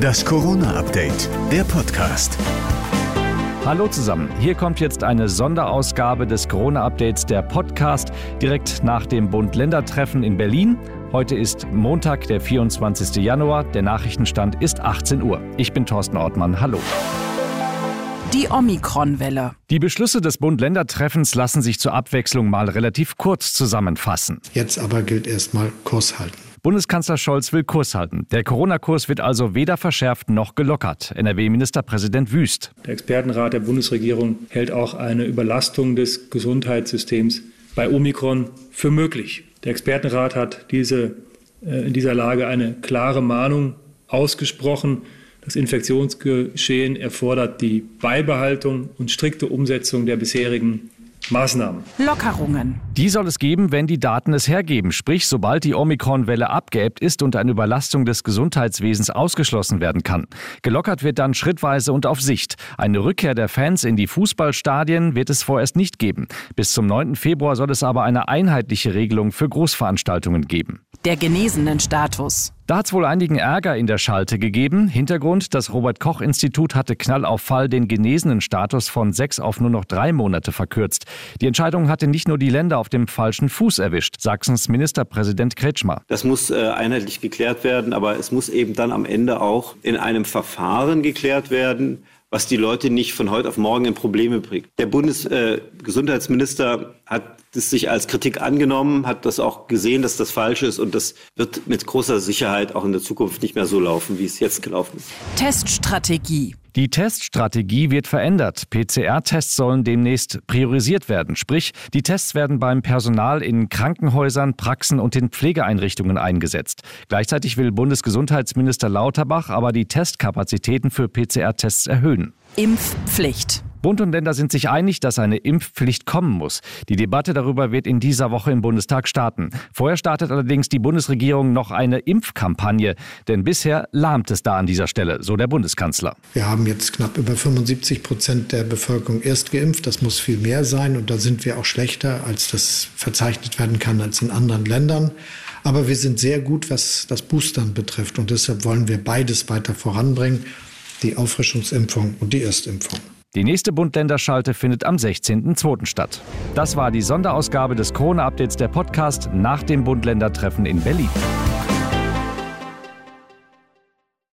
Das Corona-Update, der Podcast. Hallo zusammen, hier kommt jetzt eine Sonderausgabe des Corona-Updates, der Podcast, direkt nach dem Bund-Länder-Treffen in Berlin. Heute ist Montag, der 24. Januar. Der Nachrichtenstand ist 18 Uhr. Ich bin Thorsten Ortmann. Hallo. Die Omikron-Welle. Die Beschlüsse des Bund-Länder-Treffens lassen sich zur Abwechslung mal relativ kurz zusammenfassen. Jetzt aber gilt erstmal Kurs halten. Bundeskanzler Scholz will Kurs halten. Der Corona-Kurs wird also weder verschärft noch gelockert. NRW-Ministerpräsident Wüst. Der Expertenrat der Bundesregierung hält auch eine Überlastung des Gesundheitssystems bei Omikron für möglich. Der Expertenrat hat diese, äh, in dieser Lage eine klare Mahnung ausgesprochen. Das Infektionsgeschehen erfordert die Beibehaltung und strikte Umsetzung der bisherigen Maßnahmen. Lockerungen. Die soll es geben, wenn die Daten es hergeben. Sprich, sobald die Omikron-Welle abgeebbt ist und eine Überlastung des Gesundheitswesens ausgeschlossen werden kann. Gelockert wird dann schrittweise und auf Sicht. Eine Rückkehr der Fans in die Fußballstadien wird es vorerst nicht geben. Bis zum 9. Februar soll es aber eine einheitliche Regelung für Großveranstaltungen geben. Der genesenen Status. Da hat es wohl einigen Ärger in der Schalte gegeben. Hintergrund, das Robert-Koch-Institut hatte Knall auf Fall den genesenen Status von sechs auf nur noch drei Monate verkürzt. Die Entscheidung hatte nicht nur die Länder auf dem falschen Fuß erwischt. Sachsens Ministerpräsident Kretschmer. Das muss äh, einheitlich geklärt werden, aber es muss eben dann am Ende auch in einem Verfahren geklärt werden, was die Leute nicht von heute auf morgen in Probleme bringt. Der Bundesgesundheitsminister äh, hat das sich als Kritik angenommen, hat das auch gesehen, dass das falsch ist und das wird mit großer Sicherheit auch in der Zukunft nicht mehr so laufen, wie es jetzt gelaufen ist. Teststrategie. Die Teststrategie wird verändert. PCR-Tests sollen demnächst priorisiert werden. Sprich, die Tests werden beim Personal in Krankenhäusern, Praxen und in Pflegeeinrichtungen eingesetzt. Gleichzeitig will Bundesgesundheitsminister Lauterbach aber die Testkapazitäten für PCR-Tests erhöhen. Impfpflicht. Bund und Länder sind sich einig, dass eine Impfpflicht kommen muss. Die Debatte darüber wird in dieser Woche im Bundestag starten. Vorher startet allerdings die Bundesregierung noch eine Impfkampagne, denn bisher lahmt es da an dieser Stelle, so der Bundeskanzler. Wir haben jetzt knapp über 75 Prozent der Bevölkerung erst geimpft. Das muss viel mehr sein und da sind wir auch schlechter, als das verzeichnet werden kann als in anderen Ländern. Aber wir sind sehr gut, was das Boostern betrifft und deshalb wollen wir beides weiter voranbringen, die Auffrischungsimpfung und die Erstimpfung. Die nächste Bund-Länder-Schalte findet am 16.02. statt. Das war die Sonderausgabe des Corona-Updates der Podcast nach dem Bund-Länder-Treffen in Berlin.